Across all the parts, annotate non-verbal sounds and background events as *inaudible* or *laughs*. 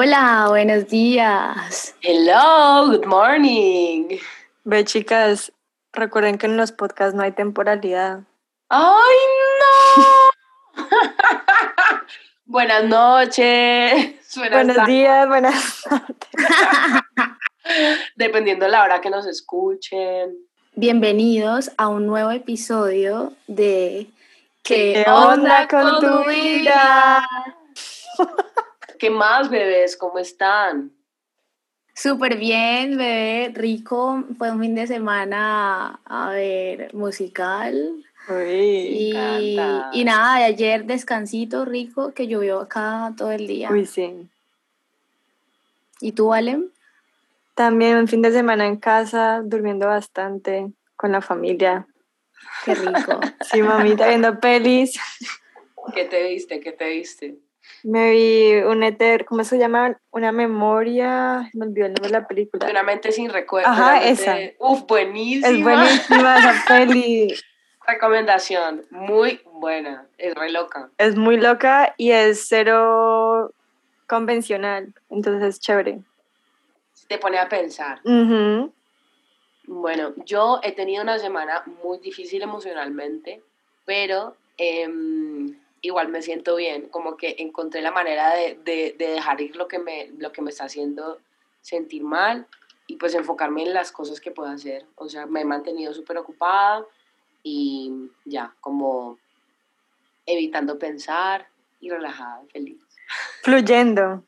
Hola, buenos días. Hello, good morning. Ve, chicas, recuerden que en los podcasts no hay temporalidad. ¡Ay, no! *laughs* buenas noches. Buenos días, buenas tardes. *laughs* *laughs* Dependiendo de la hora que nos escuchen. Bienvenidos a un nuevo episodio de ¿Qué onda con tu vida? ¿Qué más, bebés? ¿Cómo están? Súper bien, bebé, rico. Fue un fin de semana a ver musical. Uy, Y, nada, de ayer descansito rico que llovió acá todo el día. uy, sí. ¿Y tú, Alem? También un fin de semana en casa, durmiendo bastante con la familia. Qué rico. *laughs* Sí, mamita, viendo pelis. *laughs* ¿Qué te viste? ¿Qué te viste? Me vi un eter, ¿cómo se llama? Una memoria, me olvidó el nombre de la película. Una mente sin recuerdo. Ajá, esa. Uf, buenísima. Es buenísima esa *laughs* peli. Recomendación. Muy buena. Es re loca. Es muy loca y es cero convencional, entonces es chévere. Te pone a pensar. Ujú. Bueno, yo he tenido una semana muy difícil emocionalmente, pero em, igual me siento bien, como que encontré la manera de, de- de dejar ir lo que, me, lo que me está haciendo sentir mal y pues enfocarme en las cosas que puedo hacer. O sea, me he mantenido súper ocupada y ya, como evitando pensar y relajada, feliz. Fluyendo.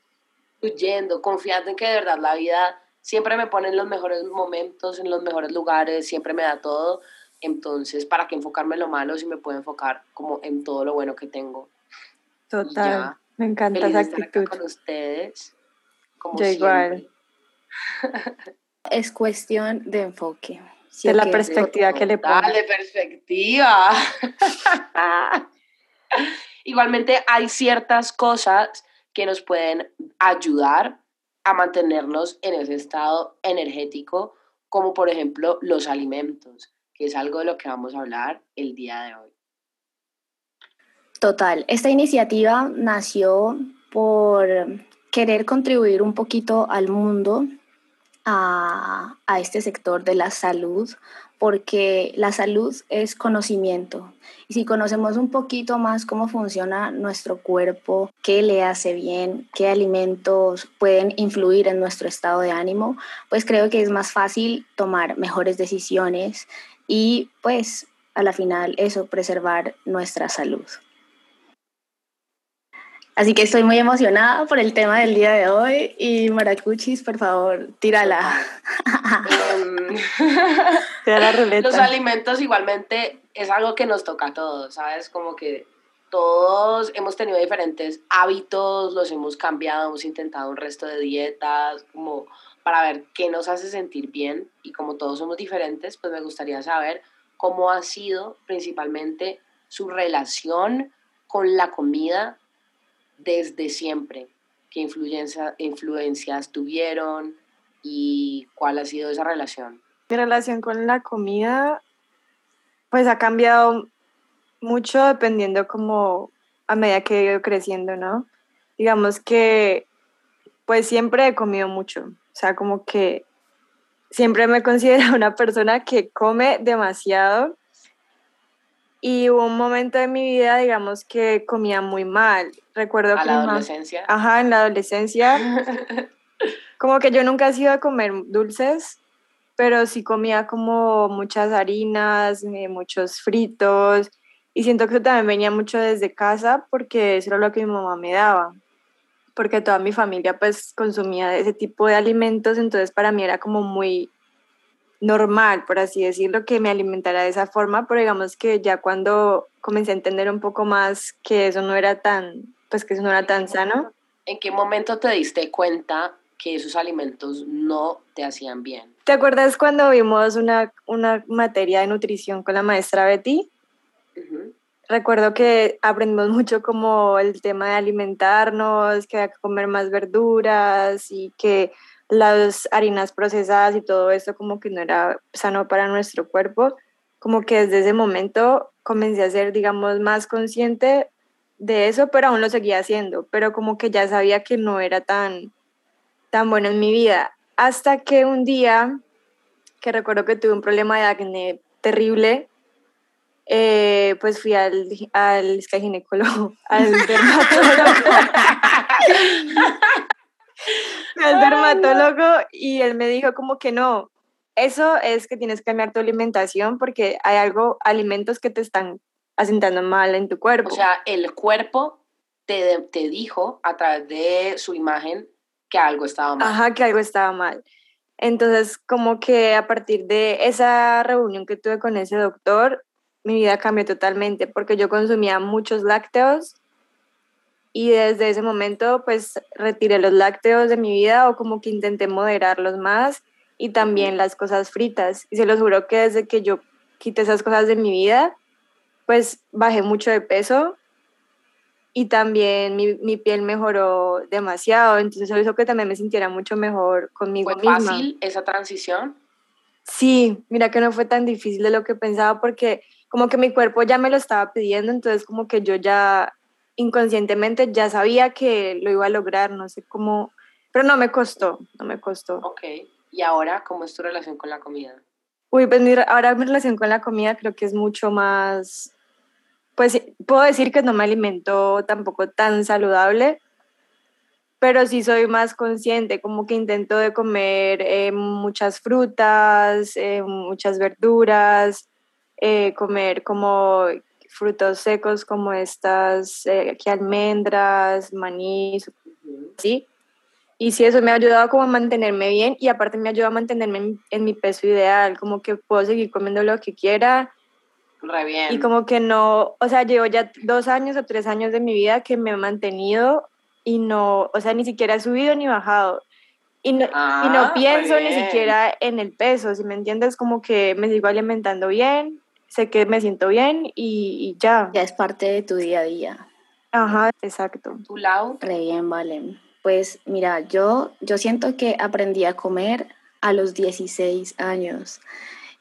Fluyendo, confiando en que de verdad la vida siempre me pone en los mejores momentos, en los mejores lugares, siempre me da todo. Entonces, ¿para qué enfocarme en lo malo si me puedo enfocar como en todo lo bueno que tengo? Total. Ya. Me encanta Feliz esa de estar acá actitud. con ustedes. Como Yo igual. *laughs* Es cuestión de enfoque. ¿sí De la perspectiva que le pones. de perspectiva. *laughs* *laughs* Igualmente hay ciertas cosas que nos pueden ayudar a mantenernos en ese estado energético, como por ejemplo los alimentos, es algo de lo que vamos a hablar el día de hoy. Total, esta iniciativa nació por querer contribuir un poquito al mundo, a, a este sector de la salud, porque la salud es conocimiento. Y si conocemos un poquito más cómo funciona nuestro cuerpo, qué le hace bien, qué alimentos pueden influir en nuestro estado de ánimo, pues creo que es más fácil tomar mejores decisiones y pues a la final eso, preservar nuestra salud. Así que estoy muy emocionada por el tema del día de hoy y Maracuchis, por favor, tírala. *laughs* La. Los alimentos igualmente es algo que nos toca a todos, ¿sabes? Como que todos hemos tenido diferentes hábitos, los hemos cambiado, hemos intentado un resto de dietas, como para ver qué nos hace sentir bien y como todos somos diferentes, pues me gustaría saber cómo ha sido principalmente su relación con la comida desde siempre, qué influencia, influencias tuvieron y cuál ha sido esa relación. Mi relación con la comida, pues ha cambiado mucho dependiendo como a medida que he ido creciendo, ¿no? Digamos que pues siempre he comido mucho, o sea, como que siempre me *laughs* considero una persona que come demasiado y hubo un momento de mi vida, digamos, que comía muy mal. Recuerdo A que la mamá- adolescencia. Ajá, en la adolescencia *laughs* como que yo nunca he sido a comer dulces, pero sí comía como muchas harinas, eh, muchos fritos, y siento que eso también venía mucho desde casa porque eso era lo que mi mamá me daba, porque toda mi familia pues consumía ese tipo de alimentos, entonces para mí era como muy normal, por así decirlo, que me alimentara de esa forma, pero digamos que ya cuando comencé a entender un poco más que eso no era tan, pues que eso no era tan sano, ¿En qué momento te diste cuenta que esos alimentos no te hacían bien? ¿Te acuerdas cuando vimos una, una materia de nutrición con la maestra Betty? Ujú. Recuerdo que aprendimos mucho como el tema de alimentarnos, que había que comer más verduras y que las harinas procesadas y todo eso como que no era sano para nuestro cuerpo. Como que desde ese momento comencé a ser, digamos, más consciente de eso, pero aún lo seguía haciendo, pero como que ya sabía que no era tan tan bueno en mi vida. Hasta que un día, que recuerdo que tuve un problema de acné terrible, eh, pues fui al, al ginecólogo, *laughs* al dermatólogo. *laughs* al dermatólogo y él me dijo como que no, eso es que tienes que cambiar tu alimentación porque hay algo, alimentos que te están asentando mal en tu cuerpo. O sea, el cuerpo te, te dijo a través de su imagen que algo estaba mal. Ajá, que algo estaba mal. Entonces, como que a partir de esa reunión que tuve con ese doctor, mi vida cambió totalmente porque yo consumía muchos lácteos y desde ese momento pues retiré los lácteos de mi vida o como que intenté moderarlos más y también las cosas fritas. Y se los juro que desde que yo quité esas cosas de mi vida, pues bajé mucho de peso y también mi, mi, piel mejoró demasiado, entonces eso hizo que también me sintiera mucho mejor conmigo ¿Fue fácil esa transición? Sí, mira que no fue tan difícil de lo que pensaba porque como que mi cuerpo ya me lo estaba pidiendo, entonces como que yo ya inconscientemente ya sabía que lo iba a lograr, no sé cómo, pero no me costó, no me costó. Ok, ¿y ahora cómo es tu relación con la comida? Uy, pues ahora mi relación con la comida creo que es mucho más pues puedo decir que no me alimento tampoco tan saludable, pero sí soy más consciente, como que intento de comer eh, muchas frutas, eh, muchas verduras, eh, comer como frutos secos como estas, que almendras, maní, ¿sí? Y sí, eso me ha ayudado como a mantenerme bien y aparte me ayuda a mantenerme en, en mi peso ideal, como que puedo seguir comiendo lo que quiera y como que no, o sea, llevo ya dos años o tres años de mi vida que me he mantenido y no, o sea, ni siquiera he subido ni bajado. Y no, y no ah, pienso ni siquiera en el peso, si me entiendes, como que me sigo alimentando bien, sé que me siento bien y, y ya. Ya es parte de tu día a día. Ajá, exacto. ¿Tu lado? Re bien, vale. Pues mira, yo, yo siento que aprendí a comer a los 16 años.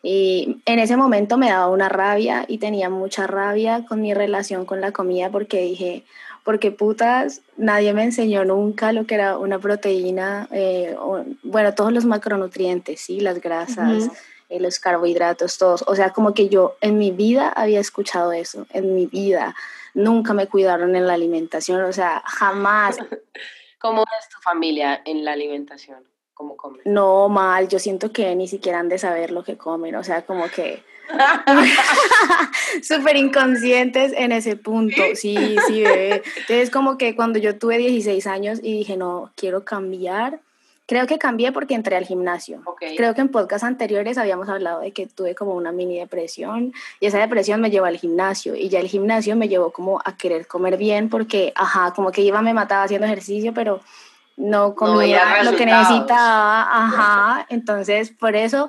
Y en ese momento me daba una rabia y tenía mucha rabia con mi relación con la comida porque dije, porque putas, nadie me enseñó nunca lo que era una proteína, eh, bueno, todos los macronutrientes, ¿sí? las grasas, eh, los carbohidratos, todos. O sea, como que yo en mi vida había escuchado eso, en mi vida. Nunca me cuidaron en la alimentación, o sea, jamás. *laughs* ¿Cómo es tu familia en la alimentación? cómo comen. No, mal, yo siento que ni siquiera han de saber lo que comen, o sea, como que *laughs* *laughs* súper inconscientes en ese punto, sí, sí, bebé. Entonces, como que cuando yo tuve 16 años y dije, no, quiero cambiar, creo que cambié porque entré al gimnasio. Creo que en podcasts anteriores habíamos hablado de que tuve como una mini depresión y esa depresión me llevó al gimnasio y ya el gimnasio me llevó como a querer comer bien porque, ajá, como que iba, me mataba haciendo ejercicio, pero no comía lo que necesitaba, ajá, entonces por eso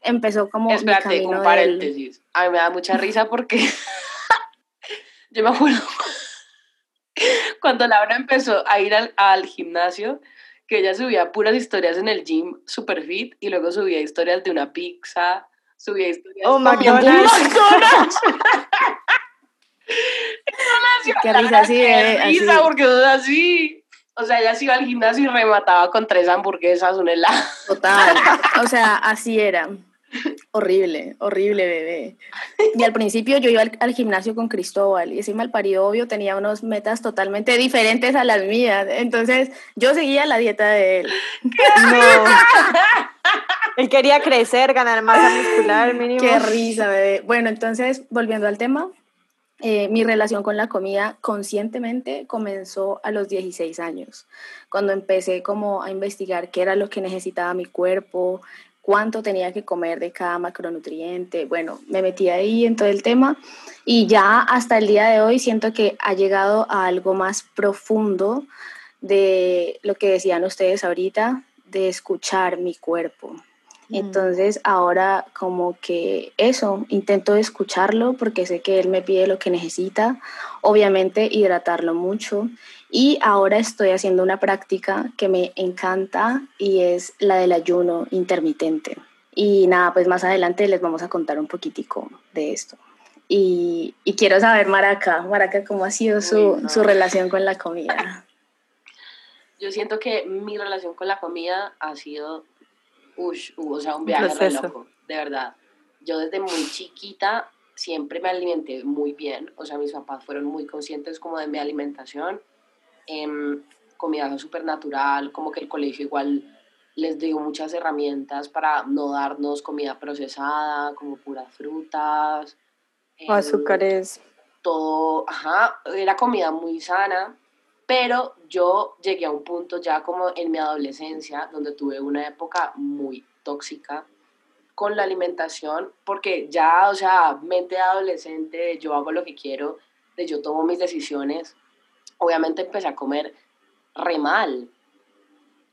empezó como Espérate, mi camino un paréntesis, a mí me da mucha *laughs* risa porque *laughs* yo me acuerdo *laughs* cuando Laura empezó a ir al, al, gimnasio, que ella subía puras historias en el gym super fit y luego subía historias de una pizza, subía historias oh, McDonald's. McDonald's. *laughs* Qué risa, sí, eh, risa porque es así. O sea, ella se iba al gimnasio y remataba con tres hamburguesas, un helado. Total. *laughs* O sea, así era. Horrible, horrible, bebé. Y al principio yo iba al, gimnasio con Cristóbal y ese malparido obvio tenía unas metas totalmente diferentes a las mías. Entonces yo seguía la dieta de él. No. *laughs* él quería crecer, ganar masa muscular, mínimo. Qué risa, bebé. Bueno, entonces, volviendo al tema, eh, mi relación con la comida conscientemente comenzó a los 16 años, cuando empecé como a investigar qué era lo que necesitaba mi cuerpo, cuánto tenía que comer de cada macronutriente. Bueno, me metí ahí en todo el tema y ya hasta el día de hoy siento que ha llegado a algo más profundo de lo que decían ustedes ahorita, de escuchar mi cuerpo, Mm. Entonces ahora como que eso, intento escucharlo porque sé que él me pide lo que necesita, obviamente hidratarlo mucho y ahora estoy haciendo una práctica que me encanta y es la del ayuno intermitente. Y nada, pues más adelante les vamos a contar un poquitico de esto. Y, y quiero saber, Maraca, Maraca, ¿cómo ha sido su, su relación con la comida? yo siento que mi relación con la comida ha sido, ush, o sea, un viaje re loco, de verdad. Yo desde muy chiquita siempre me alimenté muy bien, o sea, mis papás fueron muy conscientes como de mi alimentación, eh, comida súper natural, como que el colegio igual les dio muchas herramientas para no darnos comida procesada, como puras frutas. O azúcares. Todo, ajá, era comida muy sana, pero yo llegué a un punto ya como en mi adolescencia, donde tuve una época muy tóxica con la alimentación, porque ya, o sea, mente adolescente, yo hago lo que quiero, de yo tomo mis decisiones, obviamente empecé a comer re mal,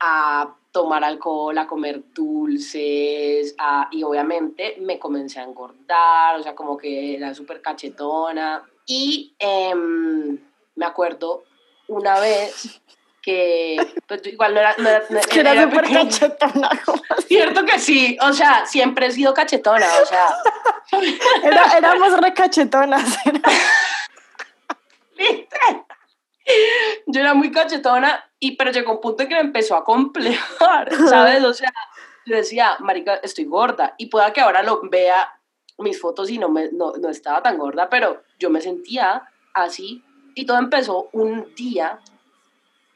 a tomar alcohol, a comer dulces, y obviamente me comencé a engordar, o sea, como que era súper cachetona. Y em, me acuerdo una vez que, pues igual no era... No era, era, súper cachetona. Cierto que sí, o sea, siempre he sido cachetona, o sea... Éramos re cachetonas. *laughs* *laughs* Yo era muy cachetona, y, pero llegó un punto en que me empezó a complejar, *laughs* ¿sabes? O sea, yo decía, marica, estoy gorda. Y pueda que ahora lo vea mis fotos y no, me, no, no estaba tan gorda, pero yo me sentía así. Y todo empezó un día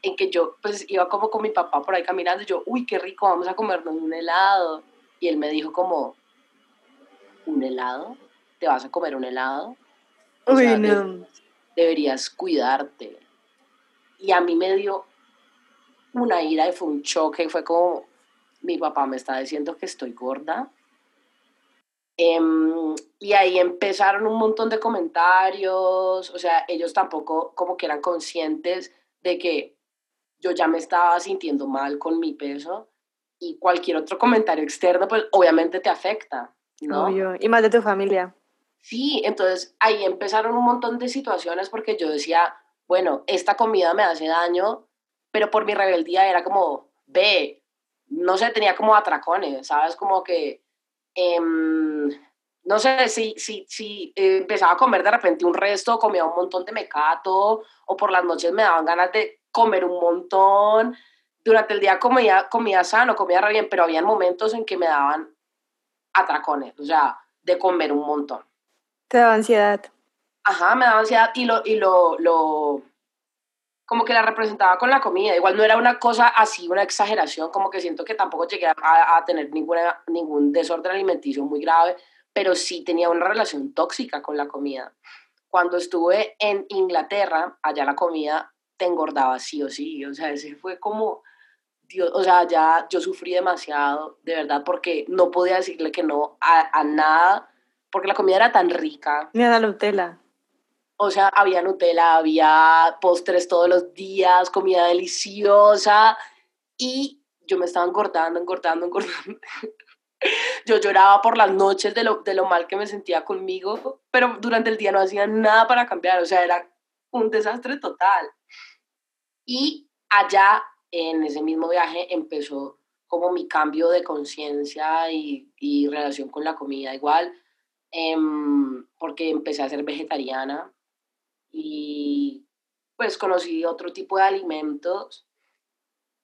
en que yo pues iba como con mi papá por ahí caminando y yo, uy, qué rico, vamos a comernos un helado. Y él me dijo como, ¿un helado? ¿Te vas a comer un helado? uy, no. deberías cuidarte. Y a mí me dio una ira y fue un choque, fue como, mi papá me está diciendo que estoy gorda. Em, y ahí empezaron un montón de comentarios, o sea, ellos tampoco como que eran conscientes de que yo ya me estaba sintiendo mal con mi peso y cualquier otro comentario externo, pues obviamente te afecta, ¿no? Obvio. Y más de tu familia. Sí, entonces ahí empezaron un montón de situaciones porque yo decía, bueno, esta comida me hace daño, pero por mi rebeldía era como, ve, no sé, tenía como atracones, ¿sabes? Como que, em, no sé, si, si, si empezaba a comer de repente un resto, comía un montón de mecato, o por las noches me daban ganas de comer un montón, durante el día comía, comía sano, comía re bien, pero había momentos en que me daban atracones, o sea, de comer un montón. Te daba ansiedad. Ajá, me daba ansiedad y lo, y lo, lo, como que la representaba con la comida. Igual no era una cosa así, una exageración, como que siento que tampoco llegué a, a tener ninguna, ningún desorden alimenticio muy grave, pero sí tenía una relación tóxica con la comida. Cuando estuve en Inglaterra, allá la comida te engordaba sí o sí, o sea, ese fue como, Dios, o sea, ya yo sufrí demasiado, de verdad, porque no podía decirle que no a, a nada, porque la comida era tan rica. Ni a la Nutella. O sea, había Nutella, había postres todos los días, comida deliciosa y yo me estaba engordando, engordando, *laughs* engordando. Yo lloraba por las noches de lo, de lo mal que me sentía conmigo, pero durante el día no hacía nada para cambiar, o sea, era un desastre total. Y allá, en ese mismo viaje, empezó como mi cambio de conciencia y, y, relación con la comida igual, eh, porque empecé a ser vegetariana y pues conocí otro tipo de alimentos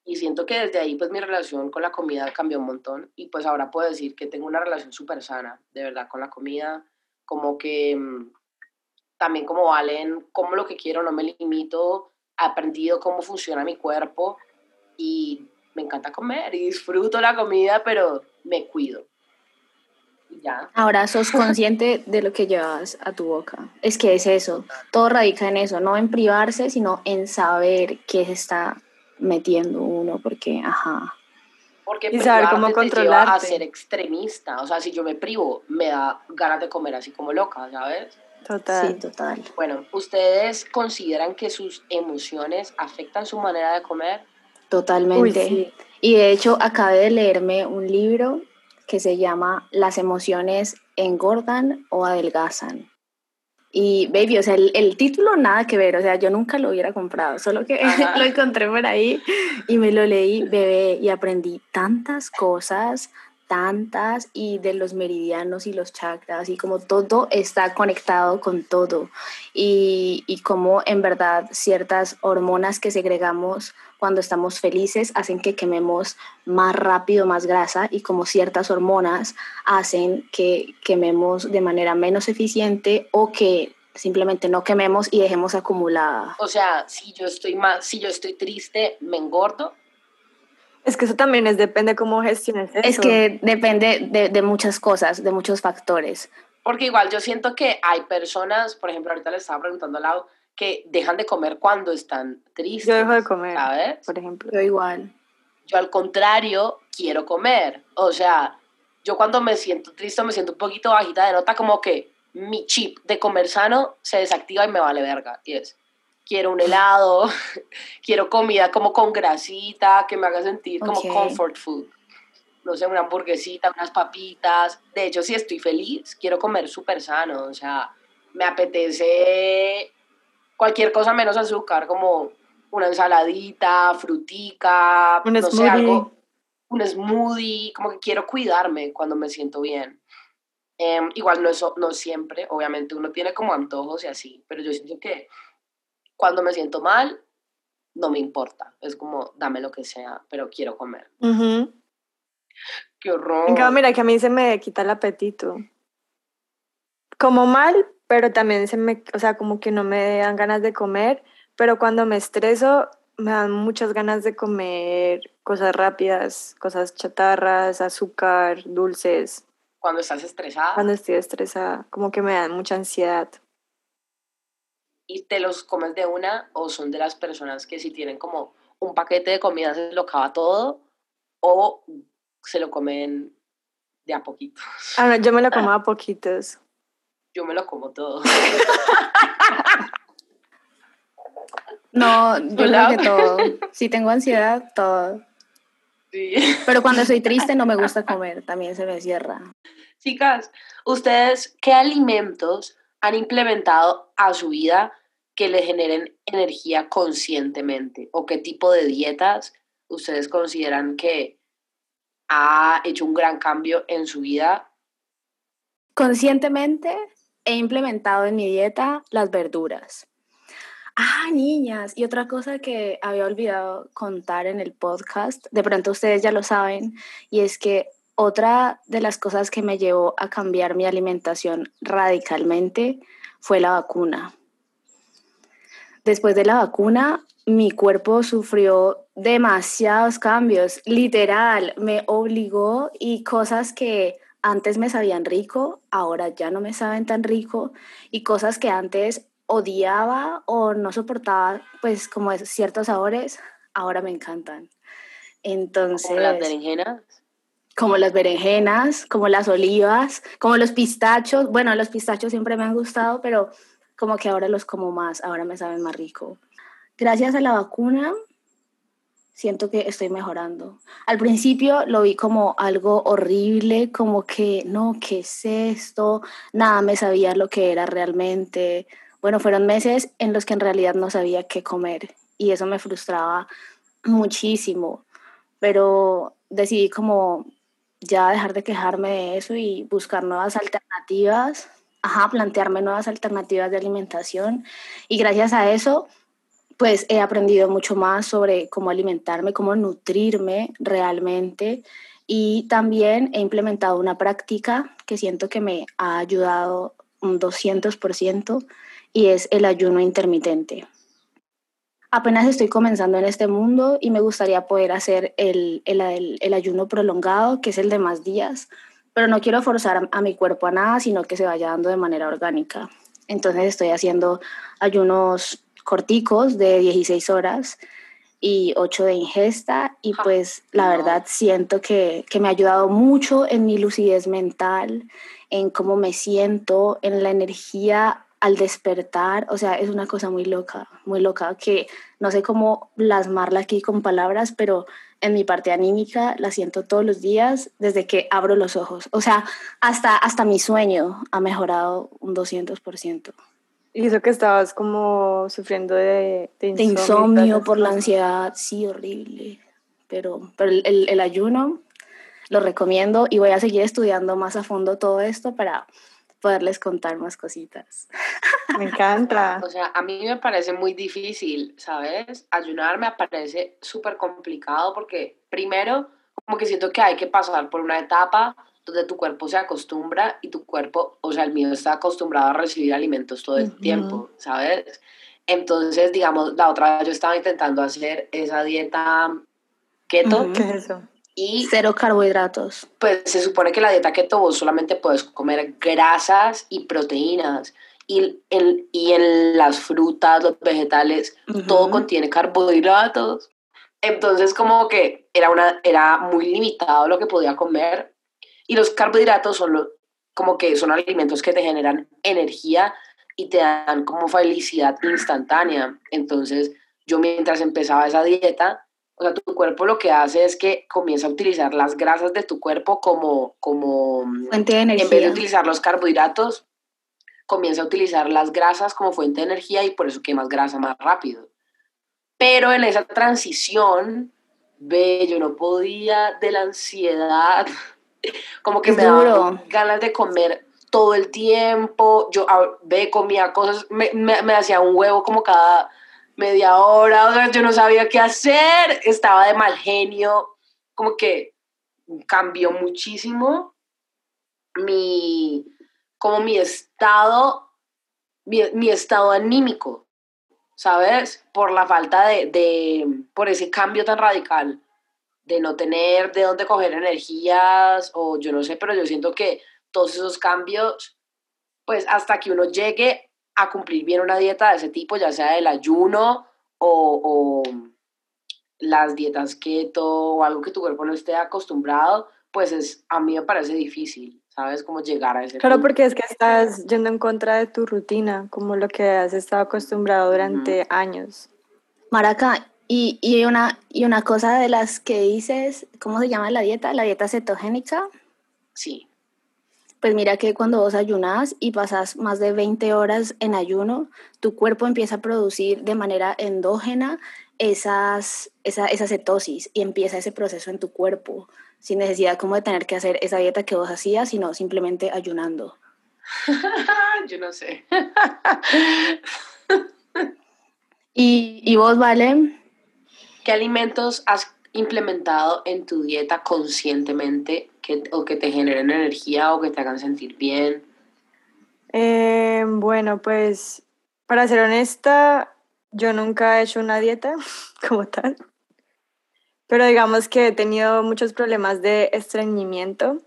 y siento que desde ahí pues mi relación con la comida cambió un montón y pues ahora puedo decir que tengo una relación súper sana, de verdad, con la comida, como que mm, también como valen, como lo que quiero, no me limito, he aprendido cómo funciona mi cuerpo y me encanta comer y disfruto la comida, pero me cuido. Ahora sos consciente de lo que llevas a tu boca. Es que es eso, todo radica en eso, no en privarse, sino en saber qué se está metiendo uno, porque, ajá. Porque y saber cómo controlar a ser extremista, o sea, si yo me privo, me da ganas de comer así como loca, ¿sabes? Total. Sí, total. Bueno, ¿ustedes consideran que sus emociones afectan su manera de comer? Totalmente. Y de hecho, acabé de leerme un libro que se llama Las emociones engordan o adelgazan. Y, baby, o sea, el, título nada que ver, o sea, yo nunca lo hubiera comprado, solo que *laughs* lo encontré por ahí y me lo leí, bebé, y aprendí tantas cosas, tantas y de los meridianos y los chakras y como todo está conectado con todo y, y como en verdad ciertas hormonas que segregamos cuando estamos felices hacen que quememos más rápido más grasa y como ciertas hormonas hacen que quememos de manera menos eficiente o que simplemente no quememos y dejemos acumulada. O sea, si yo estoy más, si yo estoy triste, me engordo es que eso también es, depende cómo gestiones eso. Es que depende de, de, muchas cosas, de muchos factores. Porque igual yo siento que hay personas, por ejemplo, ahorita le estaba preguntando al lado, que dejan de comer cuando están tristes. Yo dejo de comer, ¿sabes? Por ejemplo. Yo igual. Yo al contrario, quiero comer. O sea, yo cuando me siento triste, me siento un poquito bajita de nota, como que mi chip de comer sano se desactiva y me vale verga. Y es, quiero un helado, *laughs* quiero comida como con grasita, que me haga sentir como comfort food. No sé, una hamburguesita, unas papitas. De hecho, si estoy feliz, quiero comer súper sano. O sea, me apetece cualquier cosa menos azúcar, como una ensaladita, frutica, un no smoothie. sé, algo, un smoothie, como que quiero cuidarme cuando me siento bien. Em, igual no, eso, no siempre, obviamente uno tiene como antojos y así, pero yo siento que cuando me siento mal, no me importa. Es como, dame lo que sea, pero quiero comer. Qué horror. En cambio, mira que a mí se me quita el apetito. Como mal, pero también se me, o sea, como que no me dan ganas de comer, pero cuando me estreso, me dan muchas ganas de comer cosas rápidas, cosas chatarras, azúcar, dulces. Cuando estás estresada. Cuando estoy estresada, como que me dan mucha ansiedad y te los comes de una o son de las personas que si tienen como un paquete de comida se lo acaba todo o se lo comen de a poquitos. Ah, no, yo me lo como *laughs* a poquitos. Yo me lo como todo. no, yo creo que todo. Si tengo ansiedad, todo. Sí. Pero cuando soy *laughs* triste no me gusta comer, también se me cierra. Chicas, ¿ustedes qué alimentos han implementado a su vida que le generen energía conscientemente? ¿O qué tipo de dietas ustedes consideran que ha hecho un gran cambio en su vida? Conscientemente he implementado en mi dieta las verduras. Ah, niñas, y otra cosa que había olvidado contar en el podcast, de pronto ustedes ya lo saben, y es que otra de las cosas que me llevó a cambiar mi alimentación radicalmente fue la vacuna. Después de la vacuna, mi cuerpo sufrió demasiados cambios, literal, me obligó y cosas que antes me sabían rico, ahora ya no me saben tan rico y cosas que antes odiaba o no soportaba, pues como ciertos sabores, ahora me encantan. Entonces... ¿Como las berenjenas? como las berenjenas, como las olivas, como los pistachos. Bueno, los pistachos siempre me han gustado, pero como que ahora los como más, ahora me saben más rico. Gracias a la vacuna, siento que estoy mejorando. Al principio lo vi como algo horrible, como que, no, ¿qué es esto? Nada me sabía lo que era realmente. Bueno, fueron meses en los que en realidad no sabía qué comer y eso me frustraba muchísimo, pero decidí como ya dejar de quejarme de eso y buscar nuevas alternativas, ajá, plantearme nuevas alternativas de alimentación. Y gracias a eso pues he aprendido mucho más sobre cómo alimentarme, cómo nutrirme realmente. Y también he implementado una práctica que siento que me ha ayudado un 200% y es el ayuno intermitente. Apenas estoy comenzando en este mundo y me gustaría poder hacer el, el, el, ayuno prolongado, que es el de más días, pero no quiero forzar a mi cuerpo a nada, sino que se vaya dando de manera orgánica. Entonces estoy haciendo ayunos corticos de 16 horas y 8 de ingesta y pues la verdad siento que, que me ha ayudado mucho en mi lucidez mental, en cómo me siento, en la energía al despertar, o sea, es una cosa muy loca, muy loca, que no sé cómo plasmarla aquí con palabras, pero en mi parte anímica la siento todos los días desde que abro los ojos. O sea, hasta, hasta mi sueño ha mejorado un 200%. Y eso que estabas como sufriendo de, de insomnio, de insomnio por la ansiedad, sí, horrible. Pero, pero el, el, el ayuno lo recomiendo y voy a seguir estudiando más a fondo todo esto para poderles contar más cositas. Me encanta. *laughs* O sea, a mí me parece muy difícil, ¿sabes? Ayunar me parece súper complicado porque primero, como que siento que hay que pasar por una etapa donde tu cuerpo se acostumbra y tu cuerpo, o sea, el mío está acostumbrado a recibir alimentos todo el tiempo, ¿sabes? Entonces, digamos, la otra vez yo estaba intentando hacer esa dieta keto. ¿Qué es eso? Y cero carbohidratos. Pues se supone que la dieta keto vos solamente puedes comer grasas y proteínas. Y en, y en las frutas, los vegetales, todo contiene carbohidratos. Entonces como que era, una, era muy limitado lo que podía comer. Y los carbohidratos son como que son alimentos que te generan energía y te dan como felicidad instantánea. Entonces yo mientras empezaba esa dieta, o sea, tu cuerpo lo que hace es que comienza a utilizar las grasas de tu cuerpo como, como fuente de energía. En vez de utilizar los carbohidratos, comienza a utilizar las grasas como fuente de energía y por eso quemas grasa más rápido. Pero en esa transición, ve, yo no podía de la ansiedad, *laughs* como que me daba ganas de comer todo el tiempo. Yo ve, comía cosas, me, me, me hacía un huevo como cada media hora, o sea, yo no sabía qué hacer, estaba de mal genio, como que cambió muchísimo mi, como mi estado, mi, estado anímico, ¿sabes? Por la falta de, de, por ese cambio tan radical, de no tener de dónde coger energías, o yo no sé, pero yo siento que todos esos cambios, pues hasta que uno llegue a cumplir bien una dieta de ese tipo, ya sea el ayuno o, las dietas keto o algo que tu cuerpo no esté acostumbrado, pues es, a mí me parece difícil, ¿sabes? Cómo llegar a ese Claro, porque es que estás yendo en contra de tu rutina, como lo que has estado acostumbrado durante años. Maraca, y, y, una, y una cosa de las que dices, ¿cómo se llama la dieta? ¿La dieta cetogénica? Sí. Pues mira que cuando vos ayunas y pasas más de 20 horas en ayuno, tu cuerpo empieza a producir de manera endógena esas, esa, esa cetosis y empieza ese proceso en tu cuerpo, sin necesidad como de tener que hacer esa dieta que vos hacías, sino simplemente ayunando. *laughs* Yo no sé. ¿Y, ¿Y vos, Vale? ¿Qué alimentos has implementado en tu dieta conscientemente o que te generen energía o que te hagan sentir bien? Eh, bueno, pues para ser honesta, yo nunca he hecho una dieta *laughs* como tal, pero digamos que he tenido muchos problemas de estreñimiento,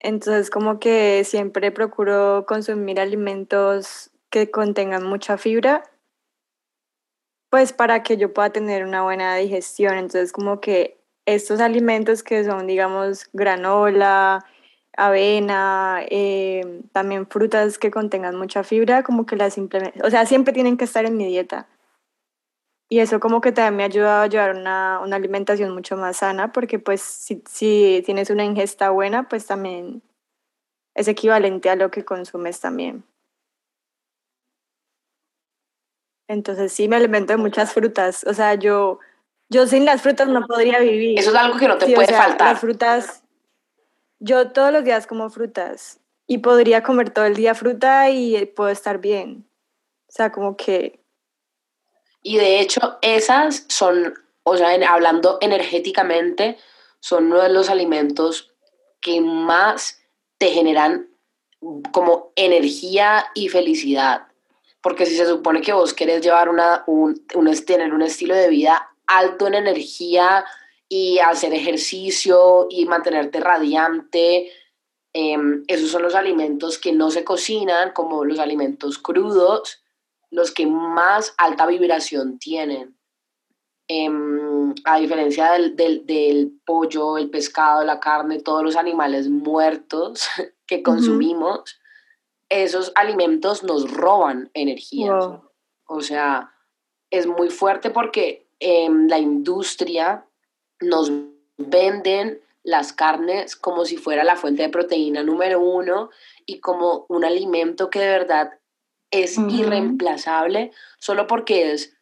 entonces como que siempre procuro consumir alimentos que contengan mucha fibra pues para que yo pueda tener una buena digestión. Entonces, como que estos alimentos que son, digamos, granola, avena, eh, también frutas que contengan mucha fibra, como que las simplemente, o sea, siempre tienen que estar en mi dieta. Y eso como que también me ha ayudado a llevar una, una alimentación mucho más sana, porque pues si, si tienes una ingesta buena, pues también es equivalente a lo que consumes también. Entonces sí me alimento de muchas frutas. O sea, yo, yo sin las frutas no podría vivir. Eso es algo que no te puede faltar. Las frutas, yo todos los días como frutas y podría comer todo el día fruta y puedo estar bien. O sea, como que... Y de hecho, esas son, o sea, hablando energéticamente, son uno de los alimentos que más te generan como energía y felicidad porque si se supone que vos querés llevar una, un, tener un estilo de vida alto en energía y hacer ejercicio y mantenerte radiante, em, esos son los alimentos que no se cocinan, como los alimentos crudos, los que más alta vibración tienen. Em, a diferencia del, del, del, pollo, el pescado, la carne, todos los animales muertos *laughs* que consumimos, esos alimentos nos roban energía. O sea, es muy fuerte porque en la industria nos venden las carnes como si fuera la fuente de proteína número uno y como un alimento que de verdad es irreemplazable solo porque es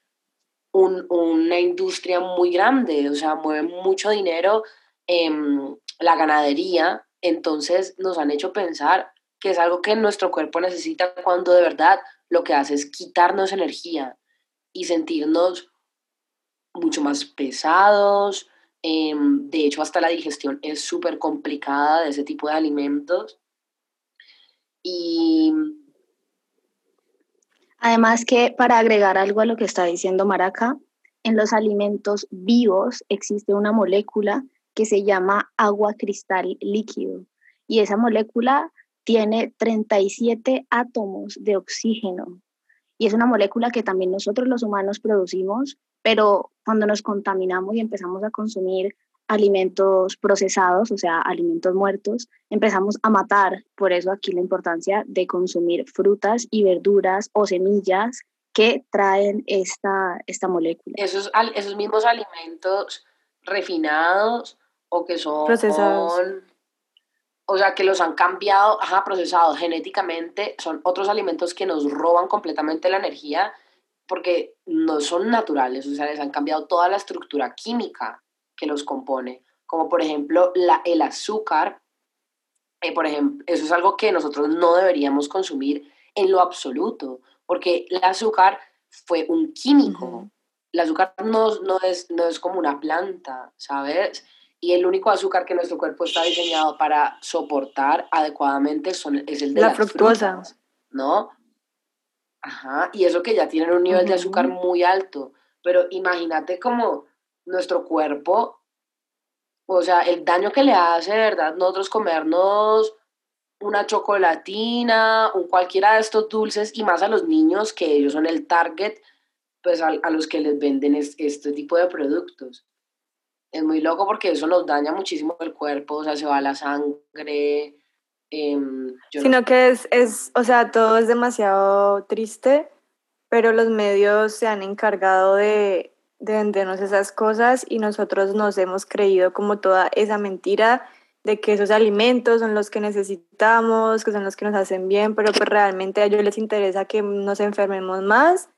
una industria muy grande, o sea, mueve mucho dinero. Em, la ganadería, entonces nos han hecho pensar que es algo que nuestro cuerpo necesita cuando de verdad lo que hace es quitarnos energía y sentirnos mucho más pesados. Em, de hecho, hasta la digestión es súper complicada de ese tipo de alimentos. Y además que para agregar algo a lo que está diciendo Maraca, en los alimentos vivos existe una molécula que se llama agua cristal líquido y esa molécula tiene 37 átomos de oxígeno y es una molécula que también nosotros los humanos producimos, pero cuando nos contaminamos y empezamos a consumir alimentos procesados, o sea, alimentos muertos, empezamos a matar. Por eso aquí la importancia de consumir frutas y verduras o semillas que traen esta, esta molécula. Esos, esos mismos alimentos refinados o que son procesados. O sea, que los han cambiado, ajá, procesados genéticamente, son otros alimentos que nos roban completamente la energía porque no son naturales, o sea, les han cambiado toda la estructura química que los compone, como por ejemplo la, el azúcar, eh, por ejemplo, eso es algo que nosotros no deberíamos consumir en lo absoluto, porque el azúcar fue un químico. El azúcar no, no, es, no es como una planta, ¿sabes? Y el único azúcar que nuestro cuerpo está diseñado para soportar adecuadamente son, es el de la las fructosa. ¿no? Ajá, y eso que ya tienen un nivel de azúcar muy alto, pero imagínate como nuestro cuerpo, o sea, el daño que le hace, ¿verdad? Nosotros comernos una chocolatina, un cualquiera de estos dulces, y más a los niños, que ellos son el target, pues a, a los que les venden este tipo de productos. Es muy loco porque eso nos daña muchísimo el cuerpo, o sea, se va la sangre. Em, Sino que es, es, o sea, todo es demasiado triste, pero los medios se han encargado de de vendernos esas cosas y nosotros nos hemos creído como toda esa mentira de que esos alimentos son los que necesitamos, que son los que nos hacen bien, pero pues realmente a ellos les interesa que nos enfermemos más,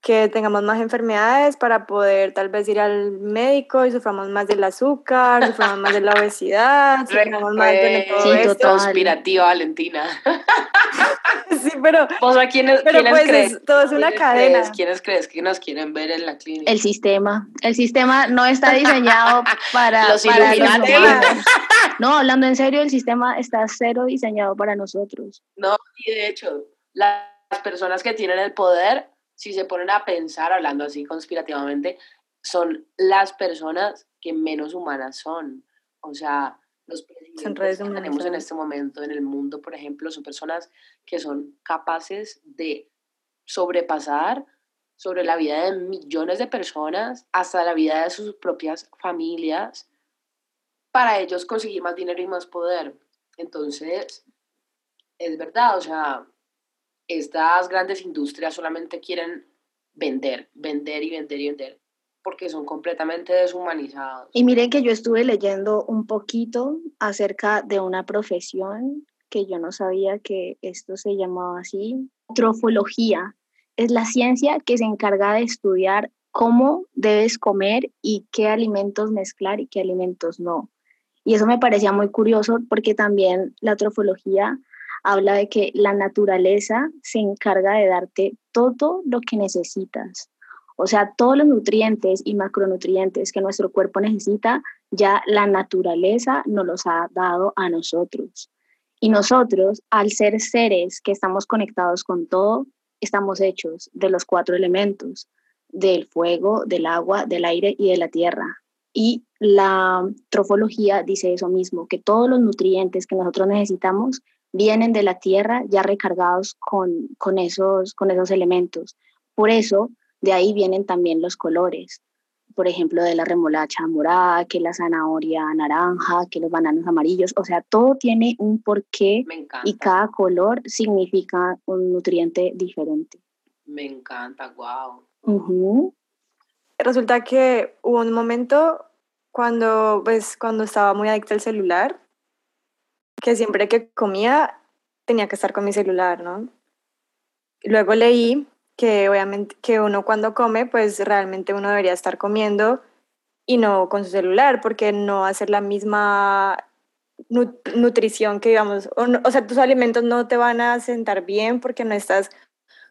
que tengamos más enfermedades para poder tal vez ir al médico y suframos más del azúcar, suframos más de la obesidad, *laughs* suframos más de todo sí, esto. conspirativa Valentina. *laughs* sí, pero, *laughs* ¿quiénes, pero ¿quiénes pues crees? es, todo es una cadena. Crees, ¿Quiénes crees que nos quieren ver en la clínica? El sistema. El sistema no está diseñado para los para. No, hablando en serio, el sistema está cero diseñado para nosotros. No, y de hecho, las personas que tienen el poder, si se ponen a pensar, hablando así conspirativamente, son las personas que menos humanas son. O sea, los presidentes que tenemos en este momento en el mundo, por ejemplo, son personas que son capaces de sobrepasar sobre la vida de millones de personas, hasta la vida de sus propias familias, para ellos conseguir más dinero y más poder. Entonces, es verdad, o sea, estas grandes industrias solamente quieren vender, vender y vender y vender, porque son completamente deshumanizados. Y miren que yo estuve leyendo un poquito acerca de una profesión que yo no sabía que esto se llamaba así, trofología. Es la ciencia que se encarga de estudiar cómo debes comer y qué alimentos mezclar y qué alimentos no. Y eso me parecía muy curioso porque también la trofología habla de que la naturaleza se encarga de darte todo lo que necesitas. O sea, todos los nutrientes y macronutrientes que nuestro cuerpo necesita, ya la naturaleza nos los ha dado a nosotros. Y nosotros, al ser seres que estamos conectados con todo, estamos hechos de los cuatro elementos, del fuego, del agua, del aire y de la tierra. Y la trofología dice eso mismo, que todos los nutrientes que nosotros necesitamos vienen de la tierra ya recargados con, con, esos, con esos elementos. Por eso, de ahí vienen también los colores. Por ejemplo, de la remolacha morada, que la zanahoria naranja, que los bananos amarillos. O sea, todo tiene un porqué y cada color significa un nutriente diferente. Me encanta, wow. Resulta que hubo un momento cuando, pues, cuando estaba muy adicta al celular, que siempre que comía tenía que estar con mi celular, ¿no? Luego leí que obviamente que uno cuando come, pues realmente uno debería estar comiendo y no con su celular, porque no va a ser la misma nutrición que digamos, o, o, sea, tus alimentos no te van a sentar bien porque no estás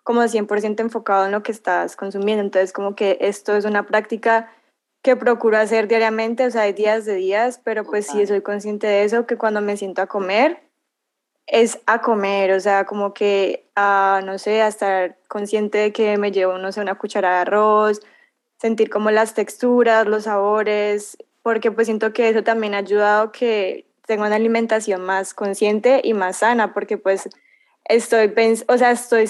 como 100% enfocado en lo que estás consumiendo. Entonces, como que esto es una práctica que procuro hacer diariamente, o sea, hay días de días, pero pues sí soy consciente de eso, que cuando me siento a comer, es a comer, o sea, como que, a, no sé, a estar consciente de que me llevo, no sé, una cucharada de arroz, sentir como las texturas, los sabores, porque pues siento que eso también ha ayudado que tenga una alimentación más consciente y más sana, porque pues estoy, o sea, estoy,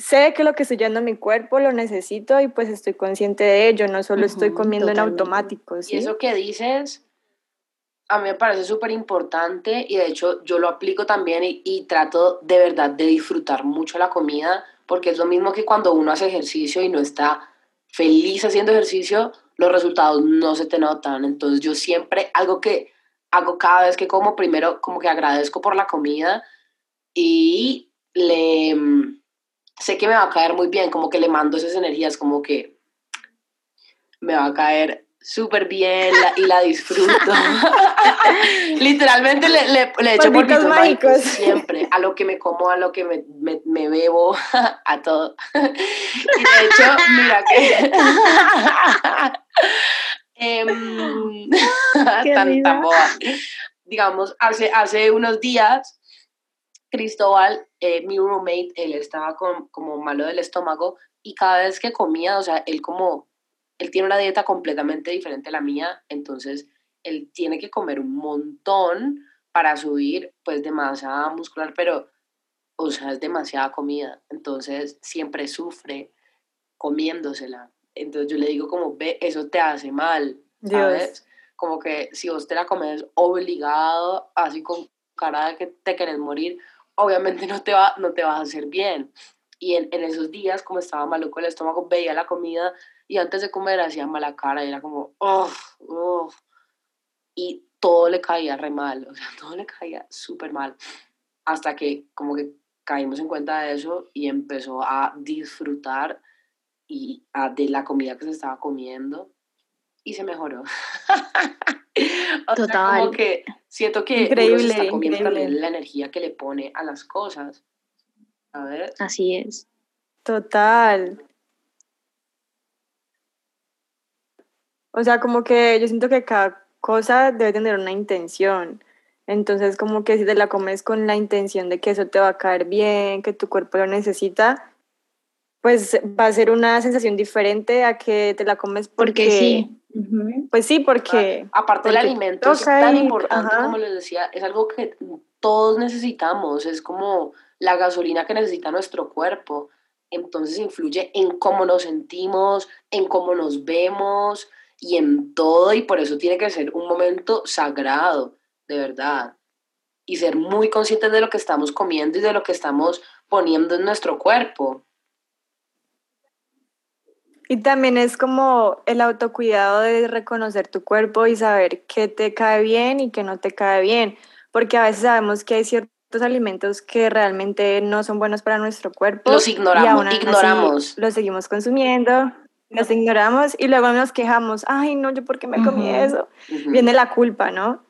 sé que lo que estoy yendo a mi cuerpo lo necesito y pues estoy consciente de ello, no solo estoy comiendo en automático. ¿sí? Y eso que dices, a mí me parece súper importante y de hecho yo lo aplico también y, y, trato de verdad de disfrutar mucho la comida, porque es lo mismo que cuando uno hace ejercicio y no está feliz haciendo ejercicio, los resultados no se te notan. Entonces yo siempre, algo que hago cada vez que como, primero como que agradezco por la comida y le sé que me va a caer muy bien, como que le mando esas energías, como que me va a caer súper bien y la disfruto. *laughs* Literalmente le, le, le echo polvitos mágicos siempre, a lo que me como, a lo que me, me, me bebo, *laughs* a todo. y de hecho, mira que... *laughs* eh, tan, boba. Digamos, hace, hace unos días Cristóbal, eh, mi roommate, él estaba como malo del estómago y cada vez que comía, o sea, él como, él tiene una dieta completamente diferente a la mía, entonces él tiene que comer un montón para subir pues de masa muscular, pero, o sea, es demasiada comida, entonces siempre sufre comiéndosela. Entonces yo le digo como, ve, eso te hace mal, ¿sabes? Como que si vos te la comes obligado, así con cara de que te querés morir, obviamente no te, va, no te vas a hacer bien. Y en, en esos días, como estaba maluco el estómago, veía la comida y antes de comer hacía mala cara y era como, oh, oh. Y todo le caía re mal, o sea, *laughs* todo le caía súper mal. Hasta que como que caímos en cuenta de eso y empezó a disfrutar y a, de la comida que se estaba comiendo y se mejoró. *laughs* Total. como que siento que increíble, está increíble. la energía que le pone a las cosas. A ver. Así es. Total. O sea, como que yo siento que cada cosa debe tener una intención. Entonces, como que si te la comes con la intención de que eso te va a caer bien, que tu cuerpo lo necesita, pues va a ser una sensación diferente a que te la comes porque, sí. Pues sí, porque... Aparte del alimento es tan importante, como les decía, es algo que todos necesitamos, es como la gasolina que necesita nuestro cuerpo. Entonces influye en cómo nos sentimos, en cómo nos vemos y en todo, y por eso tiene que ser un momento sagrado, de verdad. Y ser muy conscientes de lo que estamos comiendo y de lo que estamos poniendo en nuestro cuerpo. Y también es como el autocuidado de reconocer tu cuerpo y saber qué te cae bien y qué no te cae bien, porque a veces sabemos que hay ciertos alimentos que realmente no son buenos para nuestro cuerpo. Los ignoramos, ignoramos. Los seguimos consumiendo, los ignoramos y luego nos quejamos, ay no, yo por qué me comí eso. Viene la culpa, ¿no?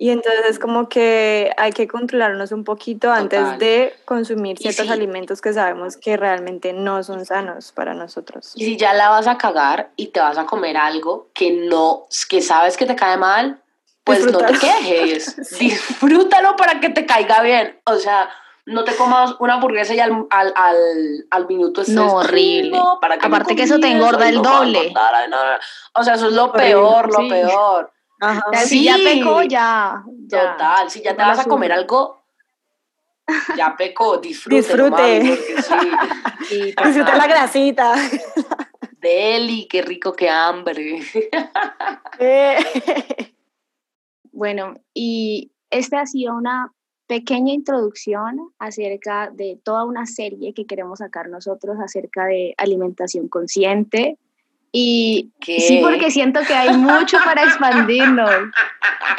Y entonces como que hay que controlarnos un poquito antes de consumir ciertos alimentos que sabemos que realmente no son sanos para nosotros. Y si ya la vas a cagar y te vas a comer algo que no, que sabes que te cae mal, pues no te quejes. *laughs* Disfrútalo para que te caiga bien. O sea, no te comas una hamburguesa y al, al, al, al minuto es No, horrible. Para que Aparte que eso te engorda el doble. O sea, eso es lo peor, lo peor. Si ya pecó, ya, Total, si ya te vas a comer algo, ya pecó, disfrute. *laughs* Disfrute. Disfrute la grasita. Deli, qué rico, qué hambre. *laughs* bueno, y esta ha sido una pequeña introducción acerca de toda una serie que queremos sacar nosotros acerca de alimentación consciente, y sí, porque siento que hay mucho para expandirnos.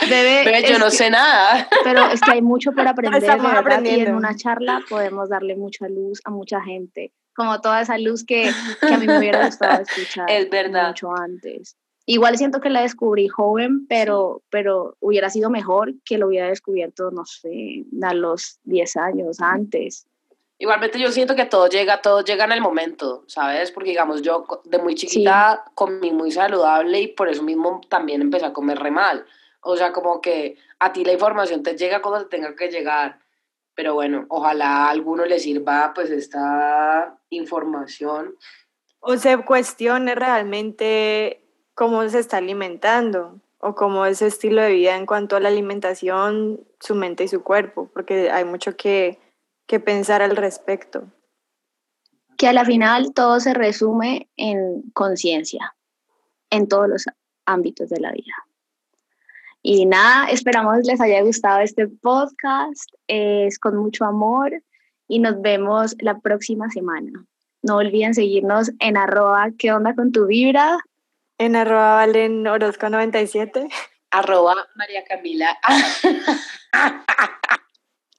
Debe, yo no sé nada. Pero es que hay mucho por aprender. Estamos aprendiendo. Y en una charla podemos darle mucha luz a mucha gente. Como toda esa luz que, que a mí me hubiera gustado *laughs* escuchar es verdad. mucho antes. Igual siento que la descubrí joven, pero, pero hubiera sido mejor que lo hubiera descubierto, no sé, a los 10 años antes. Igualmente yo siento que todo llega, todo llega en el momento, ¿sabes? Porque digamos, yo de muy chiquita comí muy saludable y por eso mismo también empecé a comer re mal. O sea, como que a ti la información te llega cuando te tenga que llegar. Pero bueno, ojalá a alguno le sirva pues esta información. O se cuestione realmente cómo se está alimentando o cómo es su estilo de vida en cuanto a la alimentación, su mente y su cuerpo, porque hay mucho que, que pensar al respecto. Que a la final todo se resume en conciencia, en todos los ámbitos de la vida. Y nada, esperamos les haya gustado este podcast, es con mucho amor y nos vemos la próxima semana. No olviden seguirnos en arroba qué onda con tu vibra en arroba Valen Orozco 97. Arroba María Camila. *laughs*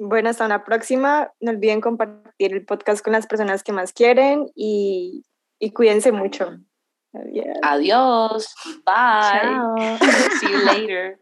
bueno, hasta una próxima. No olviden compartir el podcast con las personas que más quieren y, y cuídense mucho. Adiós. Bye. *laughs* See you later.